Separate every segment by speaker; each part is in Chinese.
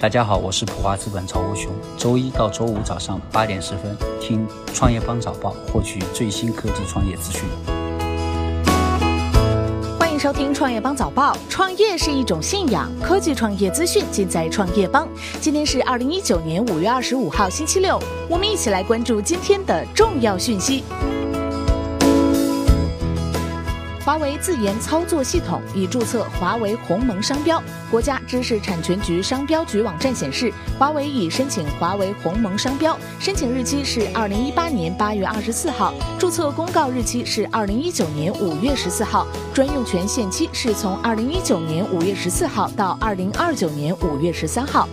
Speaker 1: 大家好，我是普华资本曹国雄。周一到周五早上八点十分，听创业邦早报，获取最新科技创业资讯。
Speaker 2: 欢迎收听创业邦早报。创业是一种信仰，科技创业资讯尽在创业邦。今天是二零一九年五月二十五号，星期六，我们一起来关注今天的重要讯息。华为自研操作系统已注册华为鸿蒙商标。国家知识产权局商标局网站显示，华为已申请华为鸿蒙商标，申请日期是二零一八年八月二十四号，注册公告日期是二零一九年五月十四号，专用权限期是从二零一九年五月十四号到二零二九年五月十三号。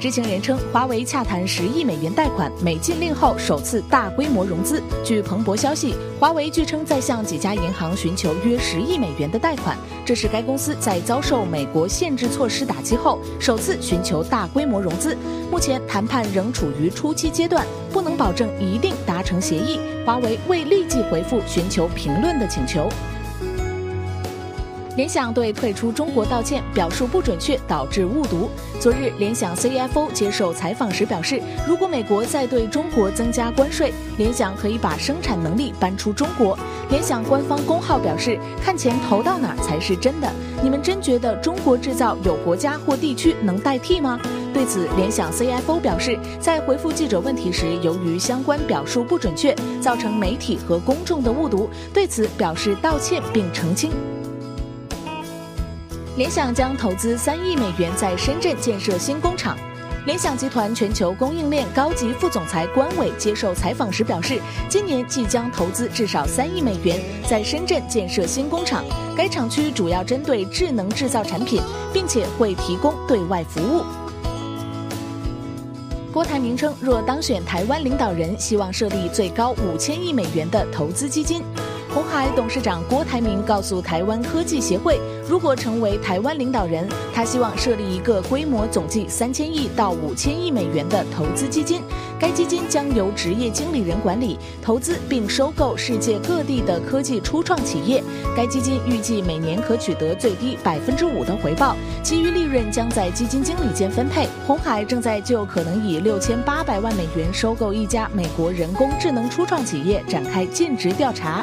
Speaker 2: 知情人称，华为洽谈十亿美元贷款，美禁令后首次大规模融资。据彭博消息，华为据称在向几家银行寻求约十亿美元的贷款，这是该公司在遭受美国限制措施打击后首次寻求大规模融资。目前谈判仍处于初期阶段，不能保证一定达成协议。华为未立即回复寻求评论的请求。联想对退出中国道歉，表述不准确，导致误读。昨日，联想 CFO 接受采访时表示，如果美国再对中国增加关税，联想可以把生产能力搬出中国。联想官方公号表示，看钱投到哪儿才是真的？你们真觉得中国制造有国家或地区能代替吗？对此，联想 CFO 表示，在回复记者问题时，由于相关表述不准确，造成媒体和公众的误读，对此表示道歉并澄清。联想将投资三亿美元在深圳建设新工厂。联想集团全球供应链高级副总裁关伟接受采访时表示，今年即将投资至少三亿美元在深圳建设新工厂。该厂区主要针对智能制造产品，并且会提供对外服务。郭台铭称，若当选台湾领导人，希望设立最高五千亿美元的投资基金。红海董事长郭台铭告诉台湾科技协会，如果成为台湾领导人，他希望设立一个规模总计三千亿到五千亿美元的投资基金。该基金将由职业经理人管理、投资并收购世界各地的科技初创企业。该基金预计每年可取得最低百分之五的回报，其余利润将在基金经理间分配。红海正在就可能以六千八百万美元收购一家美国人工智能初创企业展开尽职调查。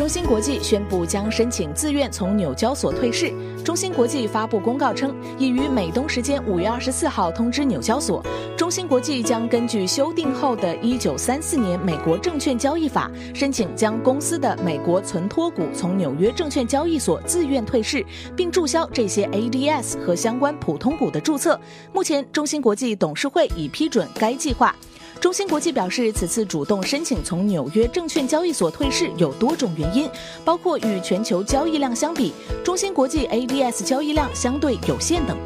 Speaker 2: 中芯国际宣布将申请自愿从纽交所退市。中芯国际发布公告称，已于美东时间五月二十四号通知纽交所，中芯国际将根据修订后的一九三四年美国证券交易法，申请将公司的美国存托股从纽约证券交易所自愿退市，并注销这些 ADS 和相关普通股的注册。目前，中芯国际董事会已批准该计划。中芯国际表示，此次主动申请从纽约证券交易所退市有多种原因，包括与全球交易量相比，中芯国际 ABS 交易量相对有限等。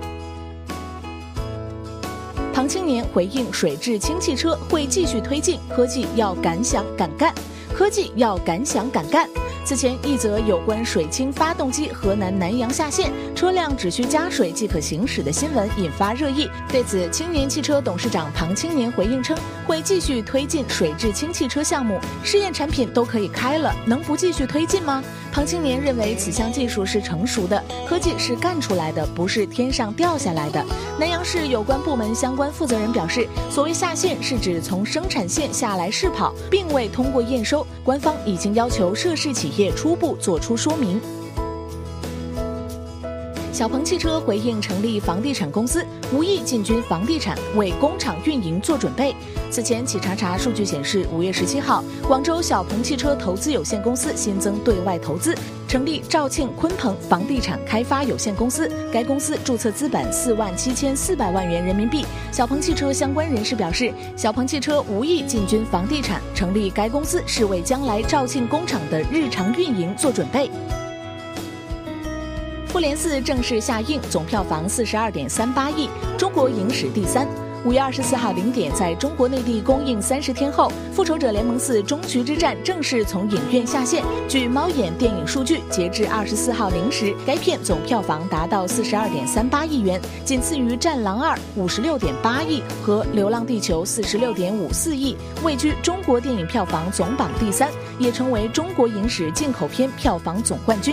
Speaker 2: 唐青年回应水质氢汽车会继续推进，科技要敢想敢干，科技要敢想敢干。此前一则有关水氢发动机河南南阳下线，车辆只需加水即可行驶的新闻引发热议。对此，青年汽车董事长庞青年回应称，会继续推进水质氢汽车项目，试验产品都可以开了，能不继续推进吗？庞青年认为此项技术是成熟的，科技是干出来的，不是天上掉下来的。南阳市有关部门相关负责人表示，所谓下线是指从生产线下来试跑，并未通过验收，官方已经要求涉事企。业初步作出说明。小鹏汽车回应成立房地产公司，无意进军房地产，为工厂运营做准备。此前，企查查数据显示，五月十七号，广州小鹏汽车投资有限公司新增对外投资，成立肇庆鲲鹏房地产开发有限公司。该公司注册资本四万七千四百万元人民币。小鹏汽车相关人士表示，小鹏汽车无意进军房地产，成立该公司是为将来肇庆工厂的日常运营做准备。复联四正式下映，总票房四十二点三八亿，中国影史第三。五月二十四号零点，在中国内地公映三十天后，《复仇者联盟四：终局之战》正式从影院下线。据猫眼电影数据，截至二十四号零时，该片总票房达到四十二点三八亿元，仅次于《战狼二》五十六点八亿和《流浪地球》四十六点五四亿，位居中国电影票房总榜第三，也成为中国影史进口片票房总冠军。